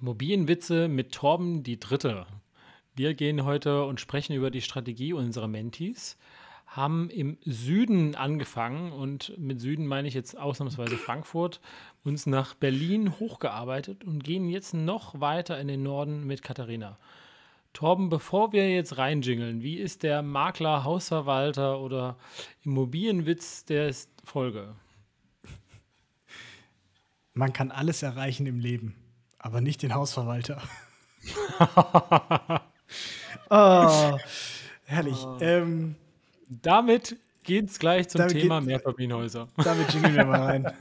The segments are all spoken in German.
Immobilienwitze mit Torben die Dritte. Wir gehen heute und sprechen über die Strategie unserer Mentis, haben im Süden angefangen und mit Süden meine ich jetzt ausnahmsweise Frankfurt, uns nach Berlin hochgearbeitet und gehen jetzt noch weiter in den Norden mit Katharina. Torben, bevor wir jetzt reinjingeln, wie ist der Makler, Hausverwalter oder Immobilienwitz der Folge? Man kann alles erreichen im Leben aber nicht den Hausverwalter. oh, herrlich. Oh. Ähm, damit geht's gleich zum Thema geht, Mehrfamilienhäuser. Damit jingeln wir mal rein.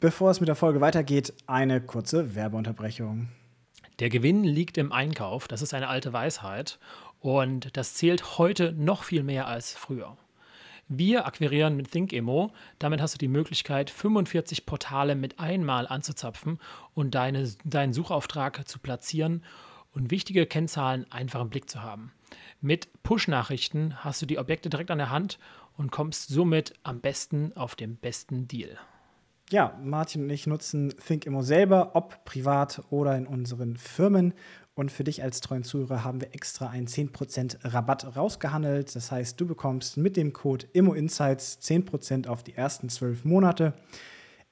Bevor es mit der Folge weitergeht, eine kurze Werbeunterbrechung. Der Gewinn liegt im Einkauf, das ist eine alte Weisheit. Und das zählt heute noch viel mehr als früher. Wir akquirieren mit ThinkEmo. Damit hast du die Möglichkeit, 45 Portale mit einmal anzuzapfen und deine, deinen Suchauftrag zu platzieren und wichtige Kennzahlen einfach im Blick zu haben. Mit Push-Nachrichten hast du die Objekte direkt an der Hand und kommst somit am besten auf den besten Deal. Ja, Martin und ich nutzen ThinkEmo selber, ob privat oder in unseren Firmen. Und für dich als treuen Zuhörer haben wir extra einen 10% Rabatt rausgehandelt. Das heißt, du bekommst mit dem Code IMMOINSIGHTS 10% auf die ersten 12 Monate.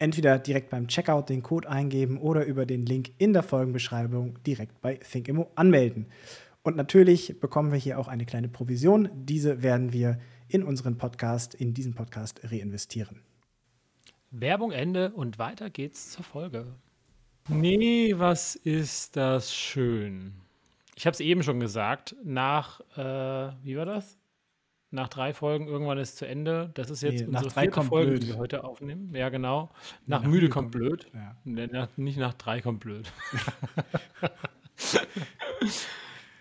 Entweder direkt beim Checkout den Code eingeben oder über den Link in der Folgenbeschreibung direkt bei ThinkImmo anmelden. Und natürlich bekommen wir hier auch eine kleine Provision. Diese werden wir in unseren Podcast, in diesen Podcast reinvestieren. Werbung Ende und weiter geht's zur Folge. Nee, was ist das schön. Ich habe es eben schon gesagt, nach, äh, wie war das? Nach drei Folgen, irgendwann ist zu Ende. Das ist jetzt nee, unsere vierte Folge, blöd. die wir heute aufnehmen. Ja, genau. Nach, nach müde kommt blöd. Ja. Nach, nicht nach drei kommt blöd.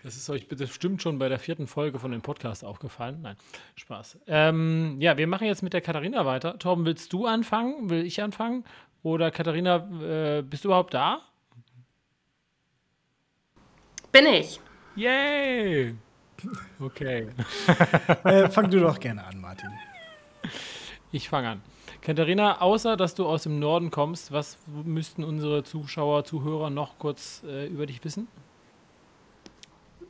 das ist euch bestimmt schon bei der vierten Folge von dem Podcast aufgefallen. Nein, Spaß. Ähm, ja, wir machen jetzt mit der Katharina weiter. Torben, willst du anfangen? Will ich anfangen? Oder Katharina, äh, bist du überhaupt da? Bin ich. Yay! Okay. äh, fang du doch gerne an, Martin. Ich fange an. Katharina, außer dass du aus dem Norden kommst, was müssten unsere Zuschauer, Zuhörer noch kurz äh, über dich wissen?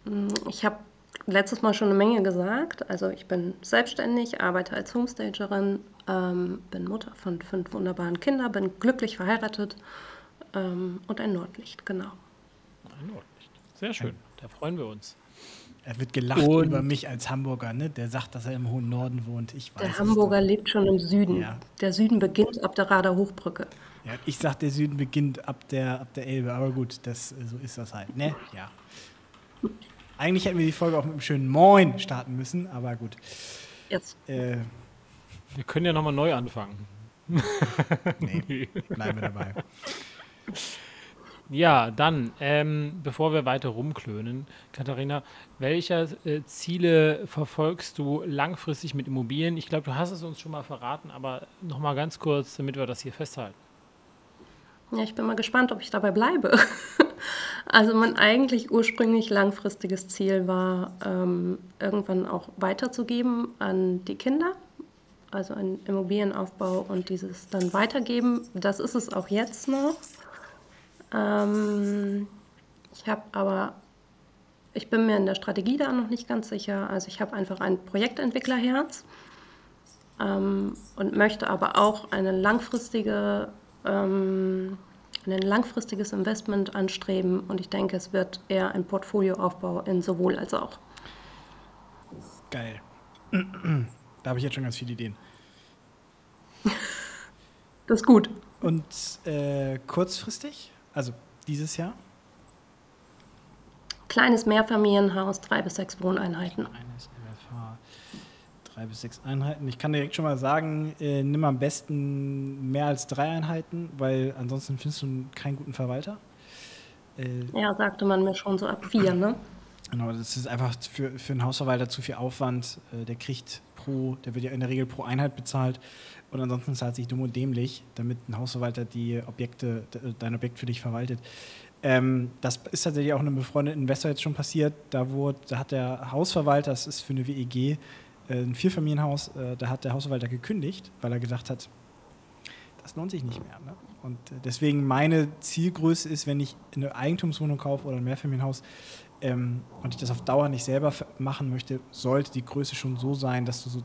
Mm, ich habe letztes Mal schon eine Menge gesagt. Also ich bin selbstständig, arbeite als Homestagerin, ähm, bin Mutter von fünf wunderbaren Kindern, bin glücklich verheiratet ähm, und ein Nordlicht, genau. Ein Nordlicht. Sehr schön. Da freuen wir uns. Er wird gelacht und über mich als Hamburger, ne? Der sagt, dass er im hohen Norden wohnt. Ich weiß Der Hamburger lebt schon im Süden. Ja. Der Süden beginnt ab der Rader Hochbrücke. Ja, ich sag, der Süden beginnt ab der, ab der Elbe, aber gut, das, so ist das halt, ne? Ja. Eigentlich hätten wir die Folge auch mit einem schönen Moin starten müssen, aber gut. Jetzt. Äh, wir können ja nochmal neu anfangen. nee, bleiben wir dabei. Ja, dann, ähm, bevor wir weiter rumklönen, Katharina, welche äh, Ziele verfolgst du langfristig mit Immobilien? Ich glaube, du hast es uns schon mal verraten, aber nochmal ganz kurz, damit wir das hier festhalten. Ja, ich bin mal gespannt, ob ich dabei bleibe. also mein eigentlich ursprünglich langfristiges Ziel war, ähm, irgendwann auch weiterzugeben an die Kinder, also einen Immobilienaufbau und dieses dann weitergeben. Das ist es auch jetzt noch. Ähm, ich habe aber, ich bin mir in der Strategie da noch nicht ganz sicher. Also ich habe einfach ein Projektentwicklerherz ähm, und möchte aber auch eine langfristige ähm, ein langfristiges Investment anstreben und ich denke, es wird eher ein Portfolioaufbau in sowohl als auch. Geil. Da habe ich jetzt schon ganz viele Ideen. Das ist gut. Und äh, kurzfristig, also dieses Jahr? Kleines Mehrfamilienhaus, drei bis sechs Wohneinheiten. Kleines Drei bis sechs Einheiten. Ich kann direkt schon mal sagen, äh, nimm am besten mehr als drei Einheiten, weil ansonsten findest du keinen guten Verwalter. Äh, ja, sagte man mir schon so ab vier, ne? Genau, das ist einfach für, für einen Hausverwalter zu viel Aufwand. Äh, der kriegt pro, der wird ja in der Regel pro Einheit bezahlt und ansonsten zahlt sich dumm und dämlich, damit ein Hausverwalter die Objekte, dein Objekt für dich verwaltet. Ähm, das ist tatsächlich auch einem befreundeten Investor jetzt schon passiert. Da, wurde, da hat der Hausverwalter, das ist für eine WEG, äh, ein Vierfamilienhaus, äh, da hat der Hausverwalter gekündigt, weil er gesagt hat, das lohnt sich nicht mehr. Ne? Und äh, deswegen meine Zielgröße ist, wenn ich eine Eigentumswohnung kaufe oder ein Mehrfamilienhaus ähm, und ich das auf Dauer nicht selber machen möchte, sollte die Größe schon so sein, dass du so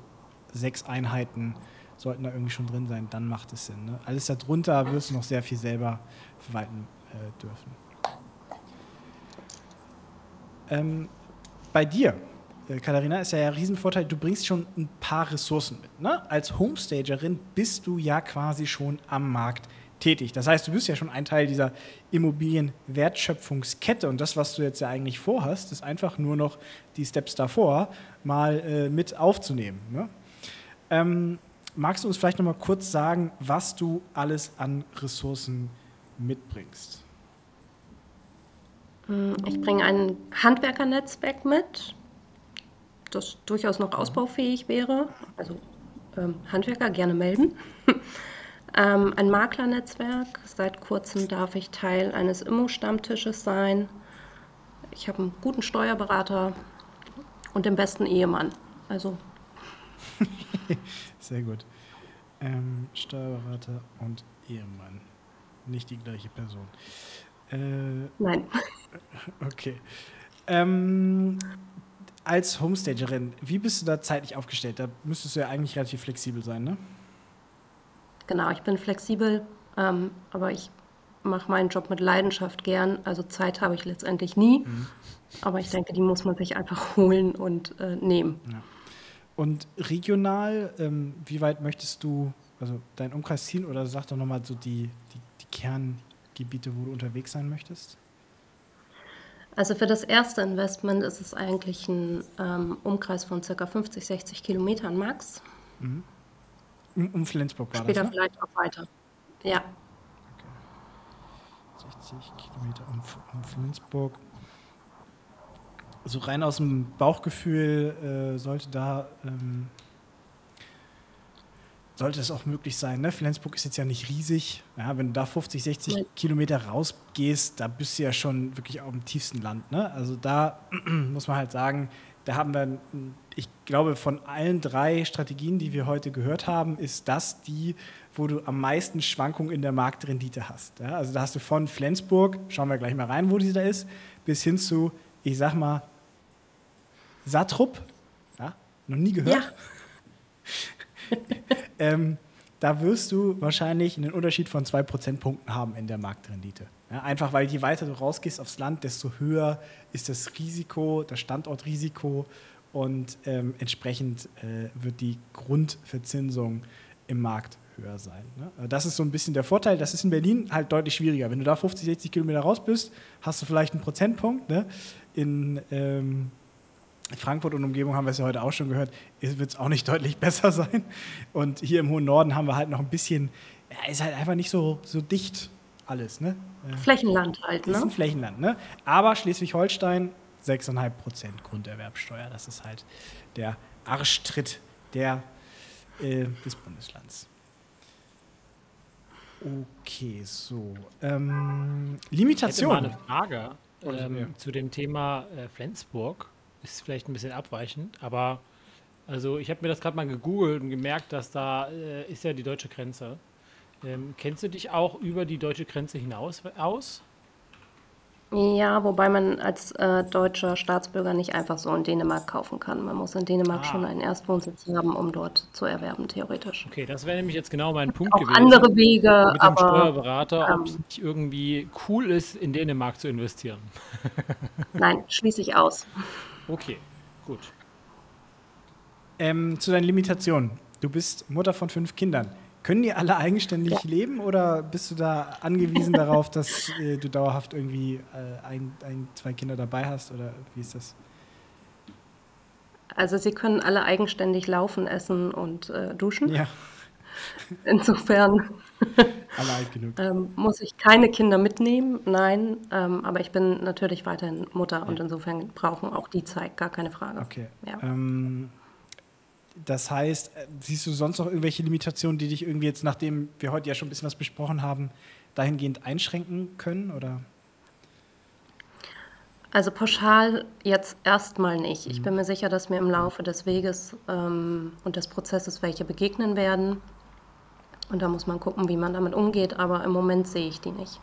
sechs Einheiten sollten da irgendwie schon drin sein, dann macht es Sinn. Ne? Alles darunter wirst du noch sehr viel selber verwalten äh, dürfen. Ähm, bei dir, äh, Katharina, ist ja ein Riesenvorteil, du bringst schon ein paar Ressourcen mit. Ne? Als Homestagerin bist du ja quasi schon am Markt tätig. Das heißt, du bist ja schon ein Teil dieser Immobilienwertschöpfungskette und das, was du jetzt ja eigentlich vorhast, ist einfach nur noch die Steps davor mal äh, mit aufzunehmen. Ne? Ähm, magst du uns vielleicht noch mal kurz sagen, was du alles an Ressourcen mitbringst? Hm, ich bringe ein Handwerkernetzwerk mit, das durchaus noch ausbaufähig wäre. Also ähm, Handwerker gerne melden. ähm, ein Maklernetzwerk. Seit kurzem darf ich Teil eines Immo-Stammtisches sein. Ich habe einen guten Steuerberater und den besten Ehemann. Also Sehr gut. Ähm, Steuerberater und Ehemann. Nicht die gleiche Person. Äh, Nein. Okay. Ähm, als Homestagerin, wie bist du da zeitlich aufgestellt? Da müsstest du ja eigentlich relativ flexibel sein, ne? Genau, ich bin flexibel, ähm, aber ich mache meinen Job mit Leidenschaft gern. Also Zeit habe ich letztendlich nie. Mhm. Aber ich denke, die muss man sich einfach holen und äh, nehmen. Ja. Und regional, ähm, wie weit möchtest du, also deinen Umkreis ziehen oder sag doch nochmal so die, die, die Kerngebiete, wo du unterwegs sein möchtest? Also für das erste Investment ist es eigentlich ein ähm, Umkreis von ca. 50, 60 Kilometern max. Mhm. Um, um, Flensburg war Später das, ne? vielleicht auch weiter. Ja. Okay. 60 Kilometer um, um Flensburg so rein aus dem Bauchgefühl äh, sollte da ähm, sollte es auch möglich sein. Ne? Flensburg ist jetzt ja nicht riesig. Ja, wenn du da 50, 60 Nein. Kilometer rausgehst, da bist du ja schon wirklich auf dem tiefsten Land. Ne? Also da muss man halt sagen, da haben wir, ich glaube, von allen drei Strategien, die wir heute gehört haben, ist das die, wo du am meisten Schwankungen in der Marktrendite hast. Ja? Also da hast du von Flensburg, schauen wir gleich mal rein, wo die da ist, bis hin zu, ich sag mal, Satrup, ja, noch nie gehört. Ja. ähm, da wirst du wahrscheinlich einen Unterschied von zwei Prozentpunkten haben in der Marktrendite. Ja, einfach weil je weiter du rausgehst aufs Land, desto höher ist das Risiko, das Standortrisiko und ähm, entsprechend äh, wird die Grundverzinsung im Markt höher sein. Ne? Das ist so ein bisschen der Vorteil. Das ist in Berlin halt deutlich schwieriger. Wenn du da 50, 60 Kilometer raus bist, hast du vielleicht einen Prozentpunkt. Ne? In, ähm, Frankfurt und Umgebung haben wir es ja heute auch schon gehört, wird es auch nicht deutlich besser sein. Und hier im hohen Norden haben wir halt noch ein bisschen, ja, ist halt einfach nicht so, so dicht alles. Ne? Flächenland halt, ne? Ist ein Flächenland, ne? Aber Schleswig-Holstein 6,5 Prozent Grunderwerbsteuer. Das ist halt der Arschtritt der, äh, des Bundeslands. Okay, so. Ähm, Limitation. Ich hätte mal eine Frage ähm, ja. zu dem Thema äh, Flensburg ist vielleicht ein bisschen abweichend, aber also ich habe mir das gerade mal gegoogelt und gemerkt, dass da äh, ist ja die deutsche Grenze. Ähm, kennst du dich auch über die deutsche Grenze hinaus aus? Ja, wobei man als äh, deutscher Staatsbürger nicht einfach so in Dänemark kaufen kann. Man muss in Dänemark ah. schon einen Erstwohnsitz haben, um dort zu erwerben, theoretisch. Okay, das wäre nämlich jetzt genau mein Punkt auch gewesen. andere Wege, mit dem aber, Steuerberater, ähm, ob es nicht irgendwie cool ist, in Dänemark zu investieren. Nein, schließe ich aus. Okay, gut. Ähm, zu deinen Limitationen. Du bist Mutter von fünf Kindern. Können die alle eigenständig ja. leben oder bist du da angewiesen darauf, dass äh, du dauerhaft irgendwie äh, ein, ein, zwei Kinder dabei hast oder wie ist das? Also sie können alle eigenständig laufen, essen und äh, duschen. Ja. Insofern ähm, muss ich keine Kinder mitnehmen, nein, ähm, aber ich bin natürlich weiterhin Mutter ja. und insofern brauchen auch die Zeit, gar keine Frage. Okay. Ja. Ähm, das heißt, äh, siehst du sonst noch irgendwelche Limitationen, die dich irgendwie jetzt, nachdem wir heute ja schon ein bisschen was besprochen haben, dahingehend einschränken können? Oder? Also pauschal jetzt erstmal nicht. Ich bin mir sicher, dass mir im Laufe des Weges ähm, und des Prozesses welche begegnen werden. Und da muss man gucken, wie man damit umgeht, aber im Moment sehe ich die nicht.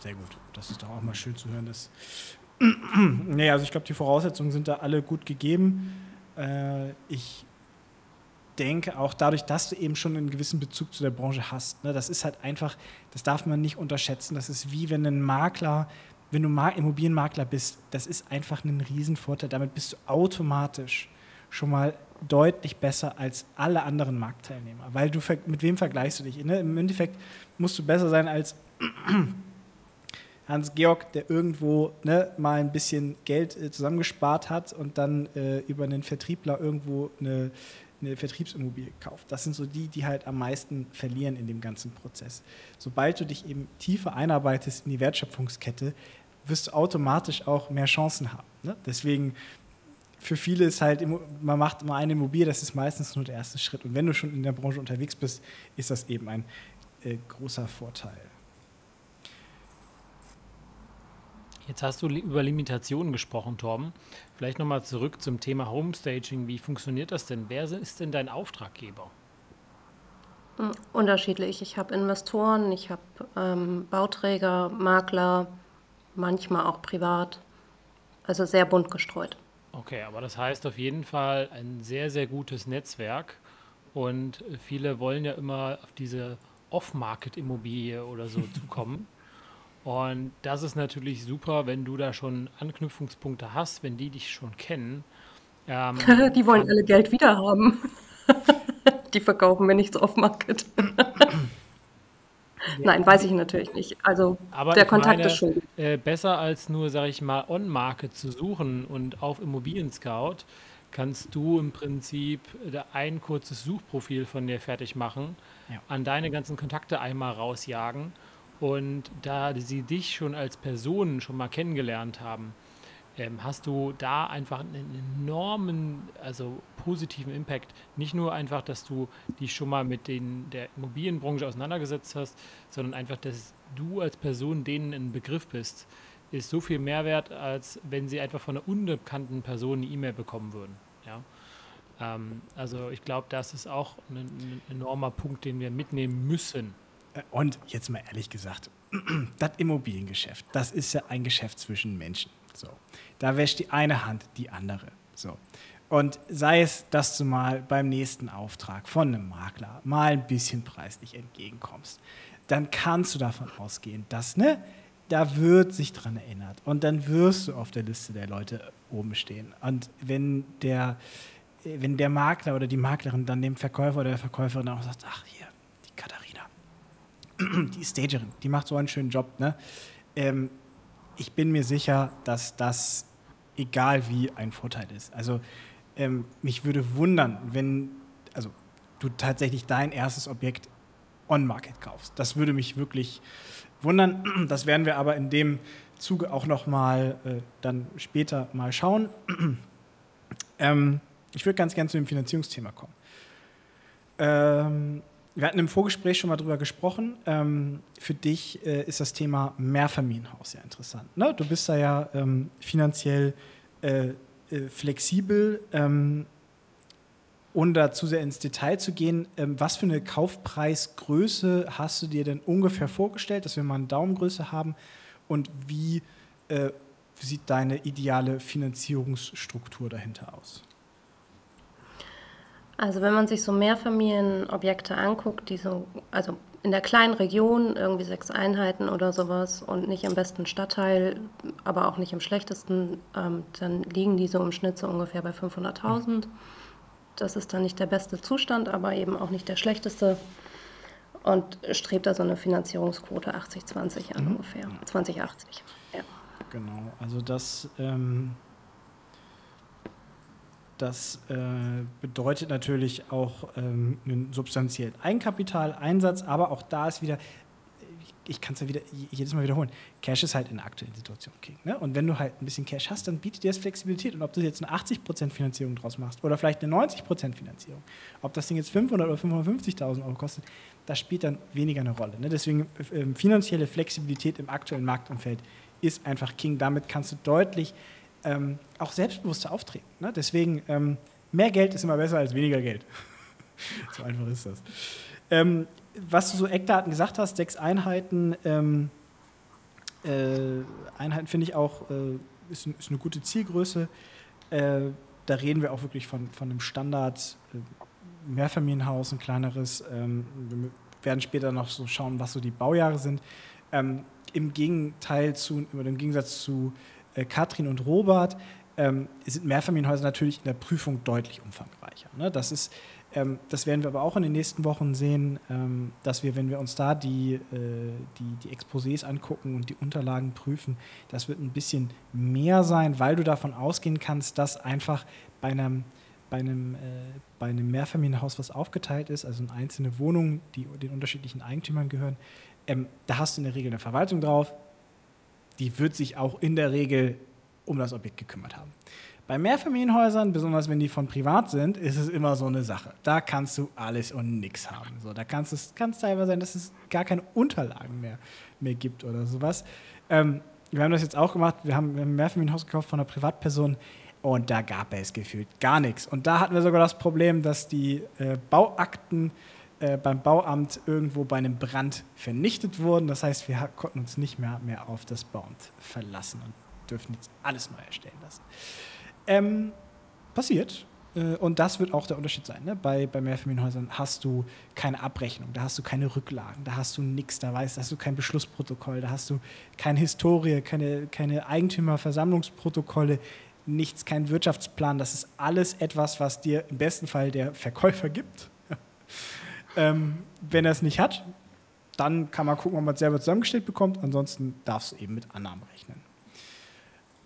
Sehr gut. Das ist doch auch mal schön zu hören. Dass nee, also ich glaube, die Voraussetzungen sind da alle gut gegeben. Äh, ich denke auch dadurch, dass du eben schon einen gewissen Bezug zu der Branche hast. Ne, das ist halt einfach, das darf man nicht unterschätzen. Das ist wie wenn ein Makler, wenn du Immobilienmakler bist, das ist einfach ein Riesenvorteil. Damit bist du automatisch schon mal deutlich besser als alle anderen Marktteilnehmer. Weil du, mit wem vergleichst du dich? Ne? Im Endeffekt musst du besser sein als Hans-Georg, der irgendwo ne, mal ein bisschen Geld äh, zusammengespart hat und dann äh, über einen Vertriebler irgendwo eine, eine Vertriebsimmobilie kauft. Das sind so die, die halt am meisten verlieren in dem ganzen Prozess. Sobald du dich eben tiefer einarbeitest in die Wertschöpfungskette, wirst du automatisch auch mehr Chancen haben. Ne? Deswegen für viele ist halt, man macht immer eine Immobilie, das ist meistens nur der erste Schritt. Und wenn du schon in der Branche unterwegs bist, ist das eben ein äh, großer Vorteil. Jetzt hast du über Limitationen gesprochen, Torben. Vielleicht nochmal zurück zum Thema Homestaging. Wie funktioniert das denn? Wer ist denn dein Auftraggeber? Hm, unterschiedlich. Ich habe Investoren, ich habe ähm, Bauträger, Makler, manchmal auch privat. Also sehr bunt gestreut. Okay, aber das heißt auf jeden Fall ein sehr, sehr gutes Netzwerk. Und viele wollen ja immer auf diese Off-Market-Immobilie oder so zukommen. Und das ist natürlich super, wenn du da schon Anknüpfungspunkte hast, wenn die dich schon kennen. Ähm, die wollen alle Geld wieder haben. die verkaufen mir nichts Off-Market. Nein, weiß ich natürlich nicht. Also Aber der Kontakt meine, ist schon. Äh, besser als nur, sage ich mal, on-Market zu suchen und auf Immobilien Scout kannst du im Prinzip ein kurzes Suchprofil von dir fertig machen, ja. an deine ganzen Kontakte einmal rausjagen und da sie dich schon als Person schon mal kennengelernt haben, ähm, hast du da einfach einen enormen, also positiven Impact. Nicht nur einfach, dass du dich schon mal mit den, der Immobilienbranche auseinandergesetzt hast, sondern einfach, dass du als Person denen ein Begriff bist, ist so viel Mehrwert, als wenn sie einfach von einer unbekannten Person eine E-Mail bekommen würden. Ja? Ähm, also ich glaube, das ist auch ein, ein enormer Punkt, den wir mitnehmen müssen. Äh, und jetzt mal ehrlich gesagt, das Immobiliengeschäft, das ist ja ein Geschäft zwischen Menschen. So. Da wäscht die eine Hand die andere. So. Und sei es, dass du mal beim nächsten Auftrag von einem Makler mal ein bisschen preislich entgegenkommst, dann kannst du davon ausgehen, dass, ne, da wird sich dran erinnert. Und dann wirst du auf der Liste der Leute oben stehen. Und wenn der, wenn der Makler oder die Maklerin dann dem Verkäufer oder der Verkäuferin auch sagt, ach hier, die Stagerin, die macht so einen schönen Job, ne? Ähm, ich bin mir sicher, dass das, egal wie, ein Vorteil ist. Also ähm, mich würde wundern, wenn also, du tatsächlich dein erstes Objekt on-market kaufst. Das würde mich wirklich wundern. Das werden wir aber in dem Zuge auch noch mal äh, dann später mal schauen. ähm, ich würde ganz gerne zu dem Finanzierungsthema kommen. Ähm, wir hatten im Vorgespräch schon mal drüber gesprochen. Ähm, für dich äh, ist das Thema Mehrfamilienhaus ja interessant. Ne? Du bist da ja ähm, finanziell äh, äh, flexibel. Ähm, ohne da zu sehr ins Detail zu gehen, ähm, was für eine Kaufpreisgröße hast du dir denn ungefähr vorgestellt, dass wir mal eine Daumengröße haben? Und wie äh, sieht deine ideale Finanzierungsstruktur dahinter aus? Also wenn man sich so Mehrfamilienobjekte anguckt, die so, also in der kleinen Region, irgendwie sechs Einheiten oder sowas und nicht im besten Stadtteil, aber auch nicht im schlechtesten, ähm, dann liegen die so im Schnitt so ungefähr bei 500.000. Das ist dann nicht der beste Zustand, aber eben auch nicht der schlechteste und strebt da so eine Finanzierungsquote 80-20 an mhm. ungefähr, 2080. Ja. Genau, also das ähm, das äh, bedeutet natürlich auch ähm, einen substanziellen Eigenkapitaleinsatz, aber auch da ist wieder, ich kann es ja wieder jedes Mal wiederholen, Cash ist halt in der aktuellen Situation King. Ne? Und wenn du halt ein bisschen Cash hast, dann bietet dir das Flexibilität. Und ob du jetzt eine 80% Finanzierung draus machst oder vielleicht eine 90% Finanzierung, ob das Ding jetzt 500 oder 550.000 Euro kostet, das spielt dann weniger eine Rolle. Ne? Deswegen äh, finanzielle Flexibilität im aktuellen Marktumfeld ist einfach King. Damit kannst du deutlich ähm, auch selbstbewusster auftreten. Ne? Deswegen, ähm, mehr Geld ist immer besser als weniger Geld. so einfach ist das. Ähm, was du so Eckdaten gesagt hast, sechs Einheiten, ähm, äh, Einheiten finde ich auch, äh, ist, ist, eine gute Zielgröße. Äh, da reden wir auch wirklich von, von einem Standard äh, Mehrfamilienhaus, ein kleineres. Ähm, wir werden später noch so schauen, was so die Baujahre sind. Ähm, Im Gegenteil zu, im Gegensatz zu äh, Katrin und Robert ähm, sind Mehrfamilienhäuser natürlich in der Prüfung deutlich umfangreicher. Ne? Das ist ähm, das werden wir aber auch in den nächsten Wochen sehen, ähm, dass wir, wenn wir uns da die, äh, die, die Exposés angucken und die Unterlagen prüfen, das wird ein bisschen mehr sein, weil du davon ausgehen kannst, dass einfach bei einem, bei einem, äh, bei einem Mehrfamilienhaus, was aufgeteilt ist, also in einzelne Wohnungen, die den unterschiedlichen Eigentümern gehören, ähm, da hast du in der Regel eine Verwaltung drauf, die wird sich auch in der Regel um das Objekt gekümmert haben. Bei Mehrfamilienhäusern, besonders wenn die von privat sind, ist es immer so eine Sache. Da kannst du alles und nichts haben. So, da kann es teilweise sein, dass es gar keine Unterlagen mehr, mehr gibt oder sowas. Ähm, wir haben das jetzt auch gemacht. Wir haben, ein Mehrfamilienhaus gekauft von einer Privatperson und da gab es gefühlt gar nichts. Und da hatten wir sogar das Problem, dass die äh, Bauakten äh, beim Bauamt irgendwo bei einem Brand vernichtet wurden. Das heißt, wir konnten uns nicht mehr, mehr auf das Bauamt verlassen und dürfen jetzt alles neu erstellen lassen. Ähm, passiert. Äh, und das wird auch der Unterschied sein. Ne? Bei, bei Mehrfamilienhäusern hast du keine Abrechnung, da hast du keine Rücklagen, da hast du nichts, da weißt, hast du kein Beschlussprotokoll, da hast du keine Historie, keine, keine Eigentümerversammlungsprotokolle, nichts, kein Wirtschaftsplan. Das ist alles etwas, was dir im besten Fall der Verkäufer gibt. Ähm, wenn er es nicht hat, dann kann man gucken, ob man es selber zusammengestellt bekommt. Ansonsten darfst du eben mit Annahmen rechnen.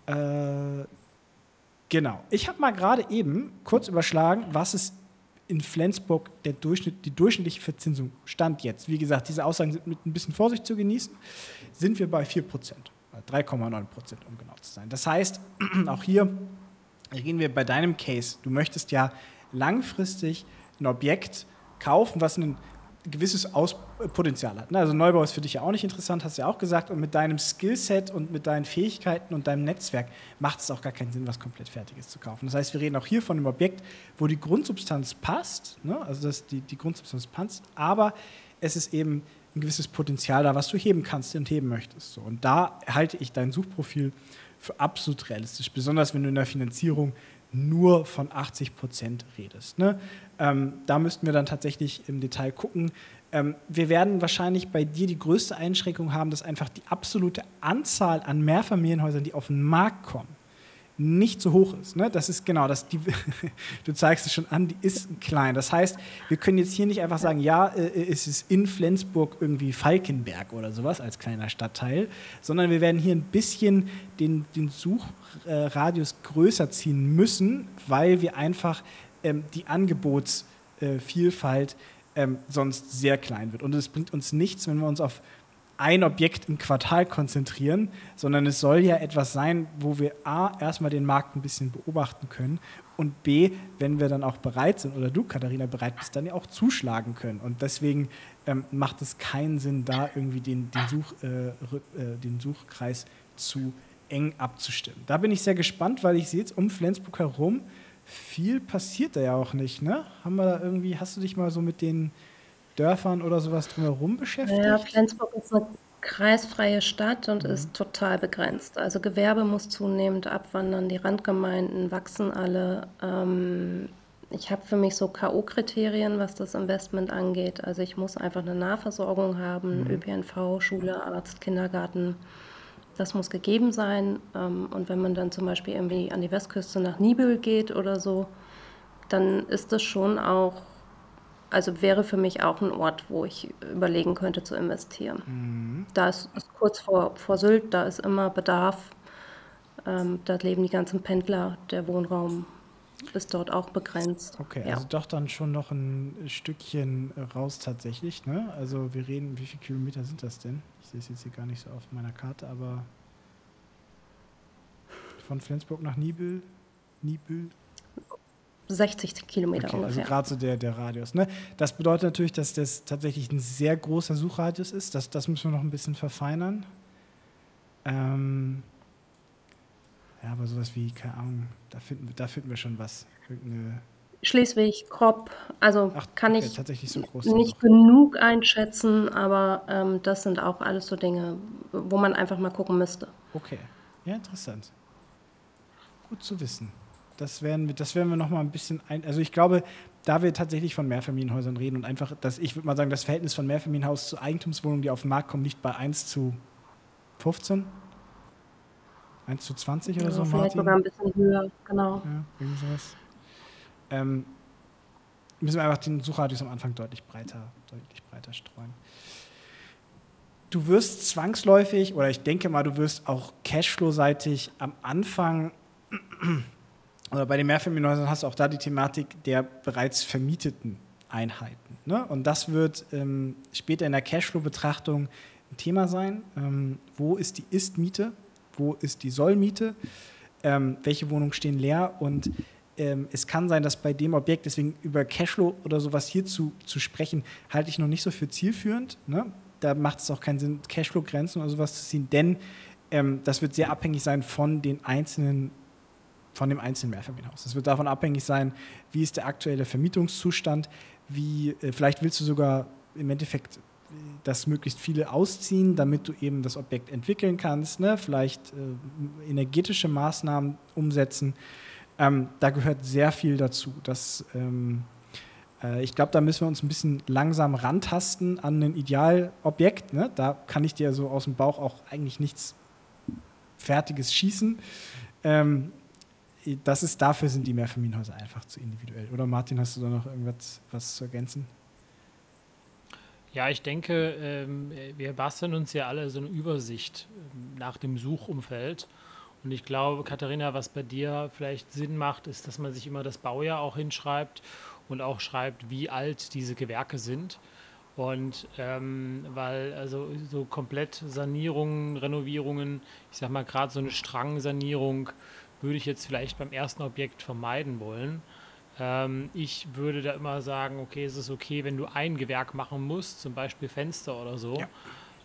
Äh, Genau. Ich habe mal gerade eben kurz überschlagen, was ist in Flensburg der Durchschnitt, die durchschnittliche Verzinsung stand jetzt. Wie gesagt, diese Aussagen sind mit ein bisschen Vorsicht zu genießen. Sind wir bei 4 Prozent, 3,9 Prozent, um genau zu sein. Das heißt, auch hier reden wir bei deinem Case. Du möchtest ja langfristig ein Objekt kaufen, was einen gewisses Aus Potenzial hat. Ne? Also Neubau ist für dich ja auch nicht interessant, hast du ja auch gesagt. Und mit deinem Skillset und mit deinen Fähigkeiten und deinem Netzwerk macht es auch gar keinen Sinn, was komplett Fertiges zu kaufen. Das heißt, wir reden auch hier von einem Objekt, wo die Grundsubstanz passt, ne? also dass die, die Grundsubstanz passt, aber es ist eben ein gewisses Potenzial da, was du heben kannst und heben möchtest. So. Und da halte ich dein Suchprofil für absolut realistisch, besonders wenn du in der Finanzierung nur von 80 Prozent redest. Ne? Ähm, da müssten wir dann tatsächlich im Detail gucken. Ähm, wir werden wahrscheinlich bei dir die größte Einschränkung haben, dass einfach die absolute Anzahl an Mehrfamilienhäusern, die auf den Markt kommen, nicht so hoch ist. Ne? Das ist genau, das, die, du zeigst es schon an, die ist klein. Das heißt, wir können jetzt hier nicht einfach sagen, ja, äh, äh, es ist in Flensburg irgendwie Falkenberg oder sowas als kleiner Stadtteil, sondern wir werden hier ein bisschen den, den Suchradius größer ziehen müssen, weil wir einfach ähm, die Angebotsvielfalt ähm, sonst sehr klein wird. Und es bringt uns nichts, wenn wir uns auf ein Objekt im Quartal konzentrieren, sondern es soll ja etwas sein, wo wir A, erstmal den Markt ein bisschen beobachten können und B, wenn wir dann auch bereit sind oder du, Katharina, bereit bist, dann ja auch zuschlagen können. Und deswegen ähm, macht es keinen Sinn, da irgendwie den, den, Such, äh, äh, den Suchkreis zu eng abzustimmen. Da bin ich sehr gespannt, weil ich sehe jetzt um Flensburg herum, viel passiert da ja auch nicht, ne? Haben wir da irgendwie, hast du dich mal so mit den Dörfern oder sowas drumherum beschäftigt? Ja, Flensburg ist eine kreisfreie Stadt und mhm. ist total begrenzt. Also Gewerbe muss zunehmend abwandern, die Randgemeinden wachsen alle. Ähm, ich habe für mich so K.O.-Kriterien, was das Investment angeht. Also ich muss einfach eine Nahversorgung haben, mhm. ÖPNV, Schule, Arzt, Kindergarten. Das muss gegeben sein. Ähm, und wenn man dann zum Beispiel irgendwie an die Westküste nach Nibel geht oder so, dann ist das schon auch, also wäre für mich auch ein Ort, wo ich überlegen könnte zu investieren. Mhm. Da ist, ist, kurz vor, vor Sylt, da ist immer Bedarf. Ähm, da leben die ganzen Pendler, der Wohnraum ist dort auch begrenzt. Okay, ja. also doch dann schon noch ein Stückchen raus tatsächlich. Ne? Also wir reden, wie viele Kilometer sind das denn? Ich sehe es jetzt hier gar nicht so auf meiner Karte, aber von Flensburg nach Nibel, Nibel. 60 Kilometer okay, also ungefähr. Also gerade so der, der Radius. Ne? Das bedeutet natürlich, dass das tatsächlich ein sehr großer Suchradius ist. Das, das müssen wir noch ein bisschen verfeinern. Ähm, ja, aber sowas wie, keine Ahnung, da finden, da finden wir schon was. Irgendeine Schleswig, Kropp, also Ach, kann okay, ich so nicht genug einschätzen, aber ähm, das sind auch alles so Dinge, wo man einfach mal gucken müsste. Okay, ja, interessant. Gut zu wissen. Das werden wir, das werden wir noch mal ein bisschen ein. Also ich glaube, da wir tatsächlich von Mehrfamilienhäusern reden und einfach, dass ich würde mal sagen, das Verhältnis von Mehrfamilienhaus zu Eigentumswohnungen, die auf den Markt kommen, liegt bei 1 zu 15, 1 zu 20 oder Ja, so, vielleicht Martin. sogar ein bisschen höher, genau. Ja, irgendwie sowas. Ähm, müssen wir einfach den Suchradius am Anfang deutlich breiter, deutlich breiter streuen. Du wirst zwangsläufig, oder ich denke mal, du wirst auch Cashflow-seitig am Anfang, oder bei den Mehrfamilienhäusern hast du auch da die Thematik der bereits vermieteten Einheiten. Ne? Und das wird ähm, später in der Cashflow-Betrachtung ein Thema sein. Ähm, wo ist die Ist-Miete? Wo ist die Soll-Miete? Ähm, welche Wohnungen stehen leer? Und ähm, es kann sein, dass bei dem Objekt, deswegen über Cashflow oder sowas hier zu, zu sprechen, halte ich noch nicht so für zielführend. Ne? Da macht es auch keinen Sinn, Cashflow-Grenzen oder sowas zu ziehen, denn ähm, das wird sehr abhängig sein von den einzelnen von dem einzelnen Mehrfamilienhaus. Es wird davon abhängig sein, wie ist der aktuelle Vermietungszustand, wie, äh, vielleicht willst du sogar im Endeffekt, äh, dass möglichst viele ausziehen, damit du eben das Objekt entwickeln kannst, ne? vielleicht äh, energetische Maßnahmen umsetzen. Ähm, da gehört sehr viel dazu. Das, ähm, äh, ich glaube, da müssen wir uns ein bisschen langsam rantasten an ein Idealobjekt. Ne? Da kann ich dir so aus dem Bauch auch eigentlich nichts Fertiges schießen. Ähm, das ist, dafür sind die Mehrfamilienhäuser einfach zu individuell. Oder Martin, hast du da noch irgendwas was zu ergänzen? Ja, ich denke, ähm, wir basteln uns ja alle so eine Übersicht ähm, nach dem Suchumfeld. Und ich glaube, Katharina, was bei dir vielleicht Sinn macht, ist, dass man sich immer das Baujahr auch hinschreibt und auch schreibt, wie alt diese Gewerke sind. Und ähm, weil also so komplett Sanierungen, Renovierungen, ich sag mal gerade so eine Strangsanierung würde ich jetzt vielleicht beim ersten Objekt vermeiden wollen. Ähm, ich würde da immer sagen, okay, es ist okay, wenn du ein Gewerk machen musst, zum Beispiel Fenster oder so. Ja.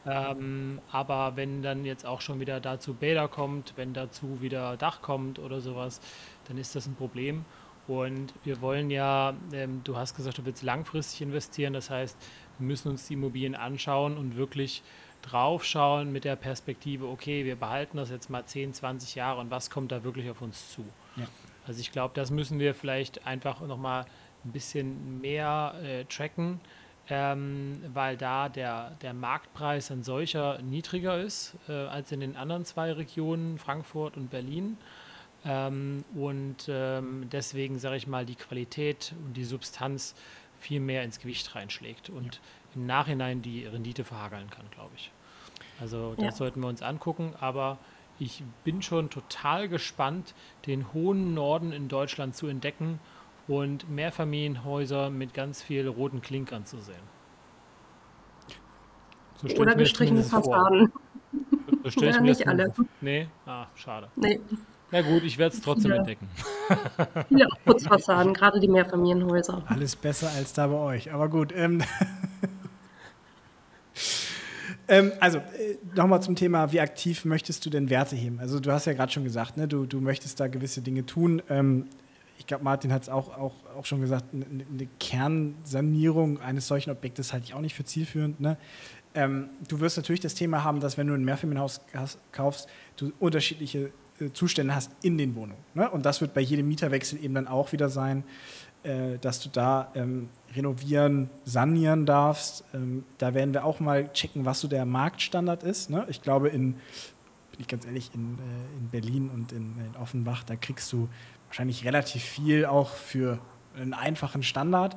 Ähm, aber wenn dann jetzt auch schon wieder dazu Bäder kommt, wenn dazu wieder Dach kommt oder sowas, dann ist das ein Problem. Und wir wollen ja, ähm, du hast gesagt, du willst langfristig investieren, das heißt, wir müssen uns die Immobilien anschauen und wirklich draufschauen mit der Perspektive, okay, wir behalten das jetzt mal 10, 20 Jahre und was kommt da wirklich auf uns zu? Ja. Also ich glaube, das müssen wir vielleicht einfach nochmal ein bisschen mehr äh, tracken, ähm, weil da der, der Marktpreis ein solcher niedriger ist äh, als in den anderen zwei Regionen, Frankfurt und Berlin. Ähm, und ähm, deswegen sage ich mal, die Qualität und die Substanz viel mehr ins Gewicht reinschlägt und im Nachhinein die Rendite verhageln kann, glaube ich. Also das Ja. sollten wir uns angucken, aber ich bin schon total gespannt, den hohen Norden in Deutschland zu entdecken und Mehrfamilienhäuser mit ganz viel roten Klinkern zu sehen. So Oder gestrichene vor. Fassaden. So stell ich Ja, mir das nicht alle. zumindest- Nee? Ah, schade. Nee, Na gut, ich werde es trotzdem Ja. entdecken. viele auch Putzfassaden, gerade die Mehrfamilienhäuser. Alles besser als da bei euch. Aber gut. Ähm, ähm, also, äh, nochmal zum Thema, wie aktiv möchtest du denn Werte heben? Also, du hast ja gerade schon gesagt, ne, du, du möchtest da gewisse Dinge tun. Ähm, ich glaube, Martin hat es auch, auch, auch schon gesagt, eine, eine Kernsanierung eines solchen Objektes halte ich auch nicht für zielführend. Ne? Ähm, du wirst natürlich das Thema haben, dass wenn du ein Mehrfamilienhaus kaufst, du unterschiedliche äh, Zustände hast in den Wohnungen. Ne? Und das wird bei jedem Mieterwechsel eben dann auch wieder sein, äh, dass du da ähm, renovieren, sanieren darfst. Ähm, da werden wir auch mal checken, was so der Marktstandard ist. Ne? Ich glaube, in, bin ich ganz ehrlich, in, äh, in Berlin und in, in Offenbach, da kriegst du wahrscheinlich relativ viel auch für einen einfachen Standard.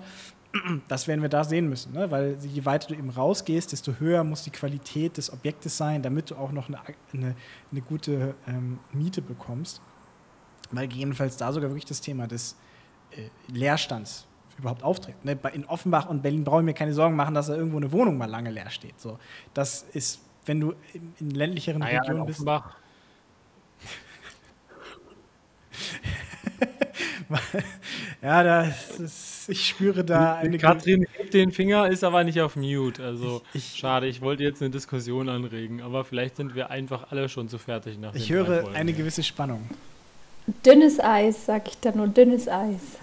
Das werden wir da sehen müssen, ne? weil je weiter du eben rausgehst, desto höher muss die Qualität des Objektes sein, damit du auch noch eine, eine, eine gute ähm, Miete bekommst. Weil gegebenenfalls da sogar wirklich das Thema des äh, Leerstands überhaupt auftritt. Ne? In Offenbach und Berlin brauche ich mir keine Sorgen machen, dass da irgendwo eine Wohnung mal lange leer steht. So, das ist, wenn du in, in ländlicheren Naja, in Regionen bist. Offenbach. ja, das ist, ich spüre da eine. Katrin hebt den Finger, ist aber nicht auf Mute. Also ich, ich, schade, ich wollte jetzt eine Diskussion anregen, aber vielleicht sind wir einfach alle schon zu fertig nach Ich höre eine gewisse Spannung. Dünnes Eis, sag ich da nur, dünnes Eis.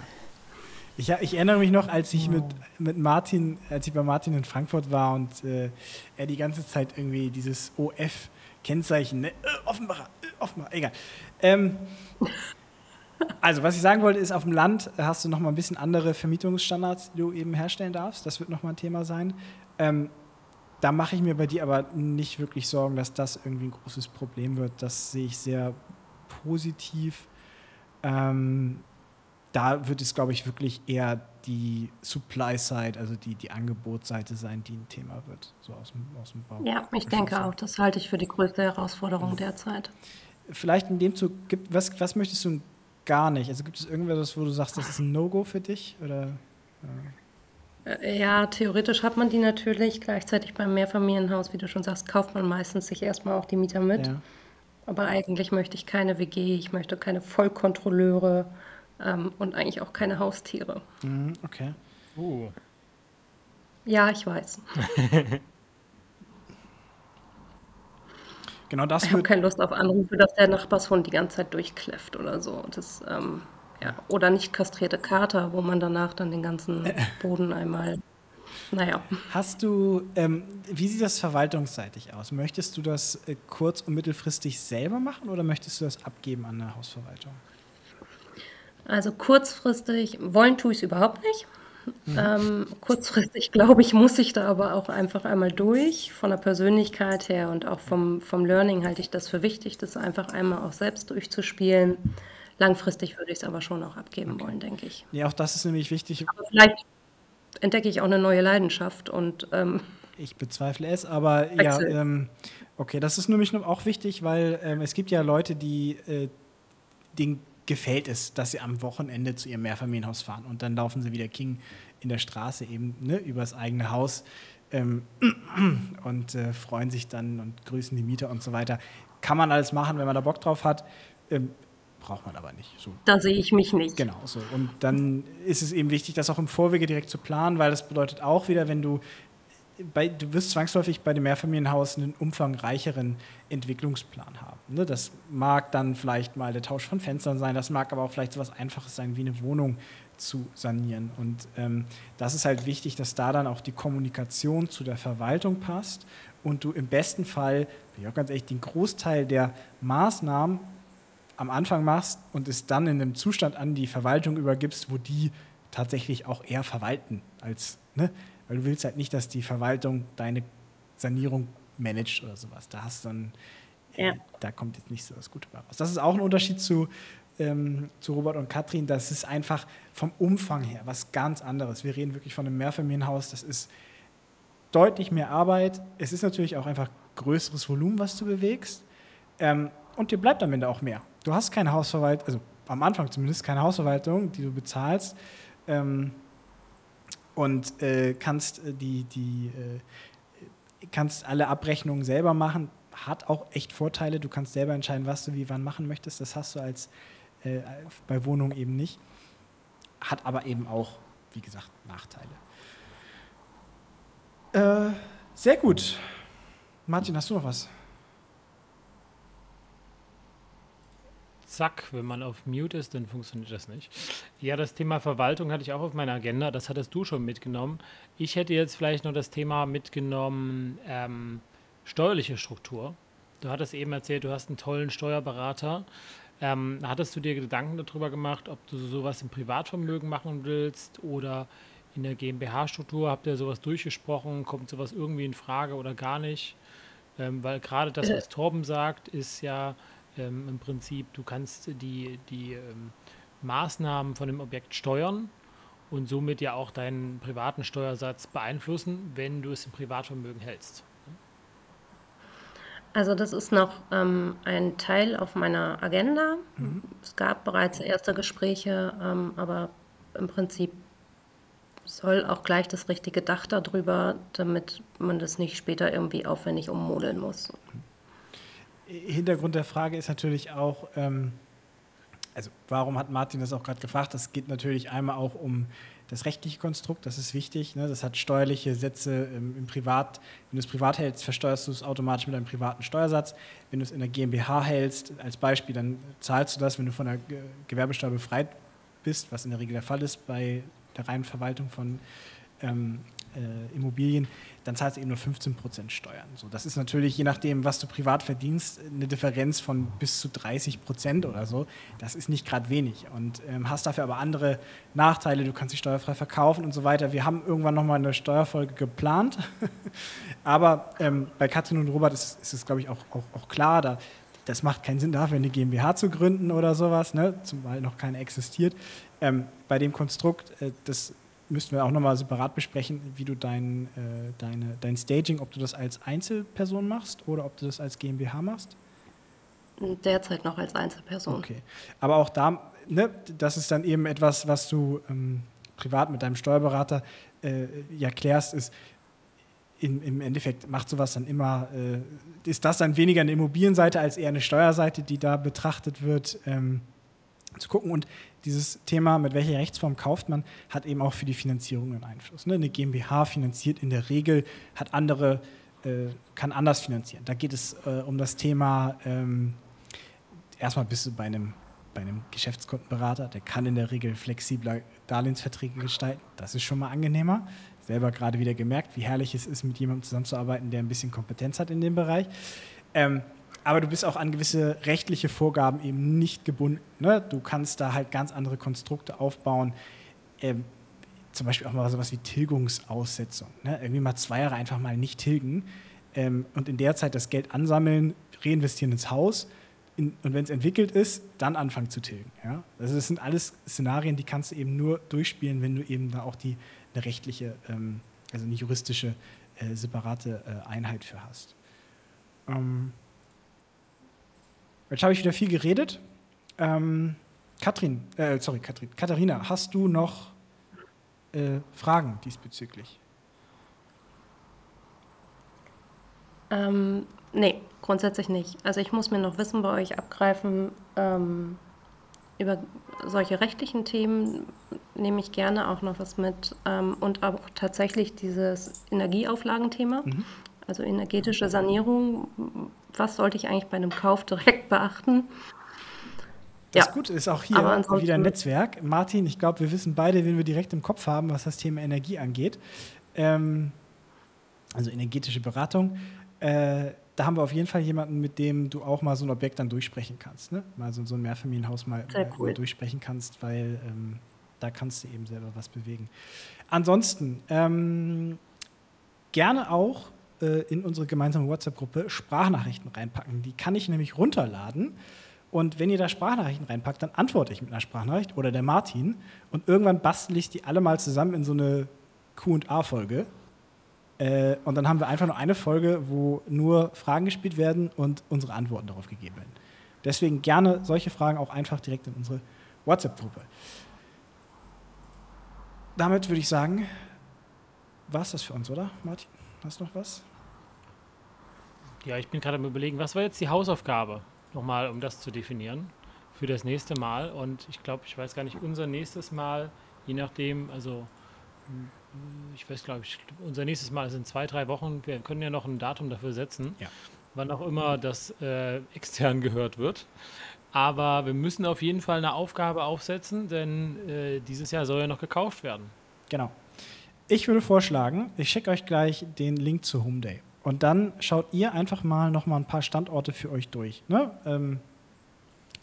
Ich, ich, erinnere mich noch, als ich mit, mit Martin, als ich bei Martin in Frankfurt war und äh, er die ganze Zeit irgendwie dieses OF-Kennzeichen, ne? äh, Offenbacher, äh, Offenbacher, egal. Ähm, also, was ich sagen wollte, ist, auf dem Land hast du noch mal ein bisschen andere Vermietungsstandards, die du eben herstellen darfst. Das wird noch mal ein Thema sein. Ähm, da mache ich mir bei dir aber nicht wirklich Sorgen, dass das irgendwie ein großes Problem wird. Das sehe ich sehr positiv. Ähm, da wird es, glaube ich, wirklich eher die Supply-Side, also die, die Angebotsseite sein, die ein Thema wird, so aus dem, aus dem Bau. Ja, ich denke auch. Das halte ich für die größte Herausforderung ja. derzeit. Vielleicht in dem Zug, was, was möchtest du gar nicht? Also gibt es irgendwas, wo du sagst, das ist ein No-Go für dich? Oder, äh? Ja, theoretisch hat man die natürlich. Gleichzeitig beim Mehrfamilienhaus, wie du schon sagst, kauft man meistens sich erstmal auch die Mieter mit. Ja. Aber eigentlich möchte ich keine WG, ich möchte keine Vollkontrolleure ähm, und eigentlich auch keine Haustiere. Mhm, okay. Uh. Ja, ich weiß. genau das ich habe keine Lust auf Anrufe, dass der Nachbarshund die ganze Zeit durchkläfft oder so. Das, ähm, ja. Oder nicht kastrierte Kater, wo man danach dann den ganzen Boden einmal naja. Hast du, ähm, wie sieht das verwaltungsseitig aus? Möchtest du das äh, kurz- und mittelfristig selber machen oder möchtest du das abgeben an der Hausverwaltung? Also kurzfristig, wollen tue ich es überhaupt nicht. Mhm. Ähm, kurzfristig, glaube ich, muss ich da aber auch einfach einmal durch. Von der Persönlichkeit her und auch vom, vom Learning halte ich das für wichtig, das einfach einmal auch selbst durchzuspielen. Langfristig würde ich es aber schon auch abgeben okay. wollen, denke ich. Ja, auch das ist nämlich wichtig. Aber vielleicht entdecke ich auch eine neue Leidenschaft und ähm, ich bezweifle es, aber Wechsel. ja, ähm, okay, das ist nämlich auch wichtig, weil ähm, es gibt ja Leute, die äh, denen gefällt es, dass sie am Wochenende zu ihrem Mehrfamilienhaus fahren und dann laufen sie wieder King in der Straße eben ne, übers eigene Haus ähm, und äh, freuen sich dann und grüßen die Mieter und so weiter. Kann man alles machen, wenn man da Bock drauf hat. Ähm, braucht man aber nicht. So. Da sehe ich mich nicht. Genau so. Und dann ist es eben wichtig, das auch im Vorwege direkt zu planen, weil das bedeutet auch wieder, wenn du bei, du wirst zwangsläufig bei dem Mehrfamilienhaus einen umfangreicheren Entwicklungsplan haben. Ne? Das mag dann vielleicht mal der Tausch von Fenstern sein, das mag aber auch vielleicht so etwas Einfaches sein, wie eine Wohnung zu sanieren. Und ähm, das ist halt wichtig, dass da dann auch die Kommunikation zu der Verwaltung passt und du im besten Fall, bin ich auch ganz ehrlich, den Großteil der Maßnahmen am Anfang machst und es dann in einem Zustand an die Verwaltung übergibst, wo die tatsächlich auch eher verwalten als, ne? Weil du willst halt nicht, dass die Verwaltung deine Sanierung managt oder sowas. Da hast du dann, äh, ja. da kommt jetzt nicht so das Gute raus. Das ist auch ein Unterschied zu, ähm, zu Robert und Katrin. Das ist einfach vom Umfang her was ganz anderes. Wir reden wirklich von einem Mehrfamilienhaus. Das ist deutlich mehr Arbeit. Es ist natürlich auch einfach größeres Volumen, was du bewegst. Ähm, und dir bleibt am Ende auch mehr. Du hast keine Hausverwaltung, also am Anfang zumindest keine Hausverwaltung, die du bezahlst. Ähm, und äh, kannst äh, die, die äh, kannst alle Abrechnungen selber machen. Hat auch echt Vorteile. Du kannst selber entscheiden, was du wie wann machen möchtest. Das hast du als äh, bei Wohnungen eben nicht. Hat aber eben auch, wie gesagt, Nachteile. Äh, sehr gut. Martin, hast du noch was? Zack, wenn man auf Mute ist, dann funktioniert das nicht. Ja, das Thema Verwaltung hatte ich auch auf meiner Agenda, das hattest du schon mitgenommen. Ich hätte jetzt vielleicht noch das Thema mitgenommen, ähm, steuerliche Struktur. Du hattest eben erzählt, du hast einen tollen Steuerberater. Ähm, hattest du dir Gedanken darüber gemacht, ob du sowas im Privatvermögen machen willst oder in der GmbH-Struktur? Habt ihr sowas durchgesprochen? Kommt sowas irgendwie in Frage oder gar nicht? Ähm, weil gerade das, was Torben sagt, ist ja, ähm, im Prinzip, du kannst die, die ähm, Maßnahmen von dem Objekt steuern und somit ja auch deinen privaten Steuersatz beeinflussen, wenn du es im Privatvermögen hältst. Also das ist noch ähm, ein Teil auf meiner Agenda. Mhm. Es gab bereits erste Gespräche, ähm, aber im Prinzip soll auch gleich das richtige Dach darüber, damit man das nicht später irgendwie aufwendig ummodeln muss. Mhm. Hintergrund der Frage ist natürlich auch, ähm, also warum hat Martin das auch gerade gefragt? Das geht natürlich einmal auch um das rechtliche Konstrukt, das ist wichtig. Ne? Das hat steuerliche Sätze im, im, Privat. Wenn du es privat hältst, versteuerst du es automatisch mit einem privaten Steuersatz. Wenn du es in der GmbH hältst, als Beispiel, dann zahlst du das, wenn du von der Gewerbesteuer befreit bist, was in der Regel der Fall ist bei der reinen Verwaltung von ähm, äh, Immobilien, dann zahlst du eben nur 15 Prozent Steuern. So, das ist natürlich, je nachdem, was du privat verdienst, eine Differenz von bis zu 30 Prozent oder so. Das ist nicht gerade wenig und ähm, hast dafür aber andere Nachteile. Du kannst sie steuerfrei verkaufen und so weiter. Wir haben irgendwann nochmal eine Steuerfolge geplant, aber ähm, bei Katrin und Robert ist, ist es, glaube ich, auch, auch, auch klar, da, das macht keinen Sinn dafür, eine GmbH zu gründen oder sowas, ne? zumal noch keine existiert. Ähm, bei dem Konstrukt, äh, das müssten wir auch nochmal separat besprechen, wie du dein, äh, deine, dein Staging, ob du das als Einzelperson machst oder ob du das als GmbH machst? Derzeit noch als Einzelperson. Okay. Aber auch da, ne, das ist dann eben etwas, was du ähm, privat mit deinem Steuerberater äh, ja klärst, ist, in, im Endeffekt macht sowas dann immer, äh, ist das dann weniger eine Immobilienseite als eher eine Steuerseite, die da betrachtet wird, ähm, zu gucken. Und dieses Thema, mit welcher Rechtsform kauft man, hat eben auch für die Finanzierung einen Einfluss. Ne? Eine GmbH finanziert in der Regel, hat andere, äh, kann anders finanzieren. Da geht es äh, um das Thema, ähm, erstmal bist du bei einem, bei einem Geschäftskundenberater, der kann in der Regel flexibler Darlehensverträge gestalten. Das ist schon mal angenehmer. Selber gerade wieder gemerkt, wie herrlich es ist, mit jemandem zusammenzuarbeiten, der ein bisschen Kompetenz hat in dem Bereich. Ähm, aber du bist auch an gewisse rechtliche Vorgaben eben nicht gebunden. Ne? Du kannst da halt ganz andere Konstrukte aufbauen. Ähm, zum Beispiel auch mal sowas wie Tilgungsaussetzung. Ne? Irgendwie mal zwei Jahre einfach mal nicht tilgen ähm, und in der Zeit das Geld ansammeln, reinvestieren ins Haus in, und wenn es entwickelt ist, dann anfangen zu tilgen. Ja? Also das sind alles Szenarien, die kannst du eben nur durchspielen, wenn du eben da auch die, eine rechtliche, ähm, also eine juristische, äh, separate äh, Einheit für hast. Ähm, Jetzt habe ich wieder viel geredet. Ähm, Katrin, äh, sorry, Katrin, Katharina, hast du noch äh, Fragen diesbezüglich? Ähm, nee, grundsätzlich nicht. Also ich muss mir noch Wissen bei euch abgreifen ähm, über solche rechtlichen Themen nehme ich gerne auch noch was mit ähm, und auch tatsächlich dieses Energieauflagenthema, mhm. Also energetische Sanierung was sollte ich eigentlich bei einem Kauf direkt beachten? Das ja. Gute ist auch hier wieder ein Netzwerk. Martin, ich glaube, wir wissen beide, wen wir direkt im Kopf haben, was das Thema Energie angeht. Ähm, also energetische Beratung. Äh, da haben wir auf jeden Fall jemanden, mit dem du auch mal so ein Objekt dann durchsprechen kannst. Ne? Mal so, so ein Mehrfamilienhaus mal, cool. mal durchsprechen kannst, weil ähm, da kannst du eben selber was bewegen. Ansonsten ähm, gerne auch in unsere gemeinsame WhatsApp-Gruppe Sprachnachrichten reinpacken. Die kann ich nämlich runterladen. Und wenn ihr da Sprachnachrichten reinpackt, dann antworte ich mit einer Sprachnachricht oder der Martin. Und irgendwann bastel ich die alle mal zusammen in so eine QA-Folge. Äh, und dann haben wir einfach nur eine Folge, wo nur Fragen gespielt werden und unsere Antworten darauf gegeben werden. Deswegen gerne solche Fragen auch einfach direkt in unsere WhatsApp-Gruppe. Damit würde ich sagen, war es das für uns, oder, Martin? Hast du noch was? Ja, ich bin gerade am Überlegen, was war jetzt die Hausaufgabe? Nochmal, um das zu definieren für das nächste Mal. Und ich glaube, ich weiß gar nicht, unser nächstes Mal, je nachdem, also hm, ich weiß, glaube ich, unser nächstes Mal ist in zwei, drei Wochen. Wir können ja noch ein Datum dafür setzen, ja. wann auch immer das äh, extern gehört wird. Aber wir müssen auf jeden Fall eine Aufgabe aufsetzen, denn äh, dieses Jahr soll ja noch gekauft werden. Genau. Ich würde vorschlagen, ich schicke euch gleich den Link zu Home Day. Und dann schaut ihr einfach mal noch mal ein paar Standorte für euch durch. Ne? Ähm,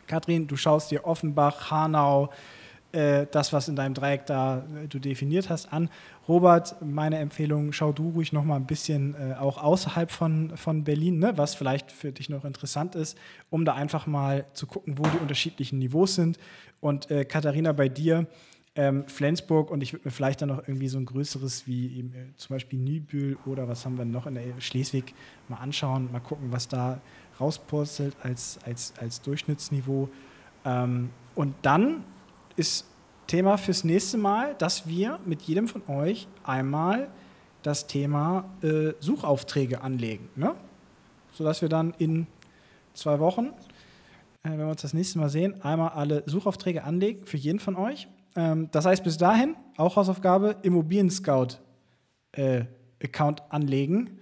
Kathrin, du schaust dir Offenbach, Hanau, äh, das, was in deinem Dreieck da äh, du definiert hast, an. Robert, meine Empfehlung, schau du ruhig noch mal ein bisschen äh, auch außerhalb von, von Berlin, ne? was vielleicht für dich noch interessant ist, um da einfach mal zu gucken, wo die unterschiedlichen Niveaus sind. Und äh, Katharina, bei dir, ähm, Flensburg und ich würde mir vielleicht dann noch irgendwie so ein größeres wie eben, äh, zum Beispiel Nibül oder was haben wir noch in der Schleswig mal anschauen, mal gucken, was da rauspurzelt als, als, als Durchschnittsniveau. Ähm, und dann ist Thema fürs nächste Mal, dass wir mit jedem von euch einmal das Thema äh, Suchaufträge anlegen. Ne? Sodass wir dann in zwei Wochen äh, wenn wir uns das nächste Mal sehen, einmal alle Suchaufträge anlegen für jeden von euch. Ähm, das heißt, bis dahin, auch Hausaufgabe, Immobilien-Scout äh, anlegen.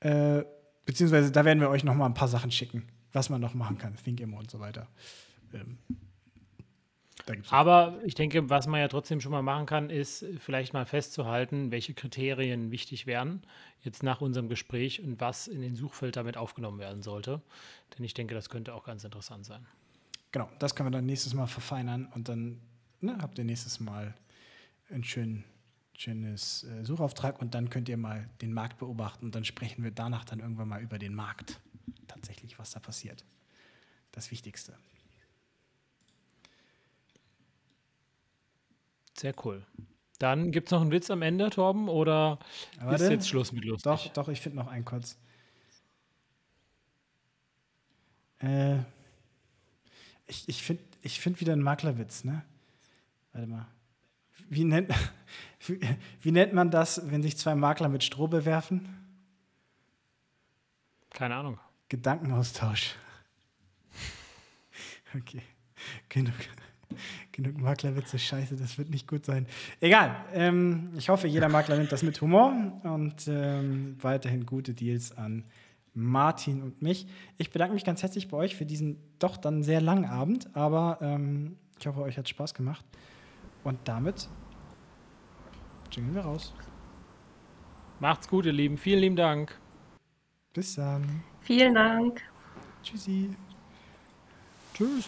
Äh, beziehungsweise da werden wir euch noch mal ein paar Sachen schicken, was man noch machen kann, ThinkImmo und so weiter. Ähm, Aber ich denke, was man ja trotzdem schon mal machen kann, ist vielleicht mal festzuhalten, welche Kriterien wichtig wären jetzt nach unserem Gespräch und was in den Suchfeld damit aufgenommen werden sollte. Denn ich denke, das könnte auch ganz interessant sein. Genau, das können wir dann nächstes Mal verfeinern und dann ne, habt ihr nächstes Mal einen schönen schönes äh, Suchauftrag und dann könnt ihr mal den Markt beobachten und dann sprechen wir danach dann irgendwann mal über den Markt. Tatsächlich, was da passiert. Das Wichtigste. Sehr cool. Dann gibt es noch einen Witz am Ende, Torben, oder Warte, ist jetzt Schluss mit lustig? Doch, doch, ich finde noch einen kurz. Äh, ich ich finde ich find wieder einen Maklerwitz, ne? Warte mal wie nennt, wie, nennt man das, wenn sich zwei Makler mit Stroh bewerfen? Keine Ahnung. Gedankenaustausch. Okay, genug, genug Maklerwitze, scheiße, das wird nicht gut sein. Egal, ähm, ich hoffe, jeder Makler nimmt das mit Humor und ähm, weiterhin gute Deals an Martin und mich. Ich bedanke mich ganz herzlich bei euch für diesen doch dann sehr langen Abend, aber ähm, ich hoffe, euch hat Spaß gemacht. Und damit jingeln wir raus. Macht's gut, ihr Lieben. Vielen lieben Dank. Bis dann. Vielen Dank. Tschüssi. Tschüss.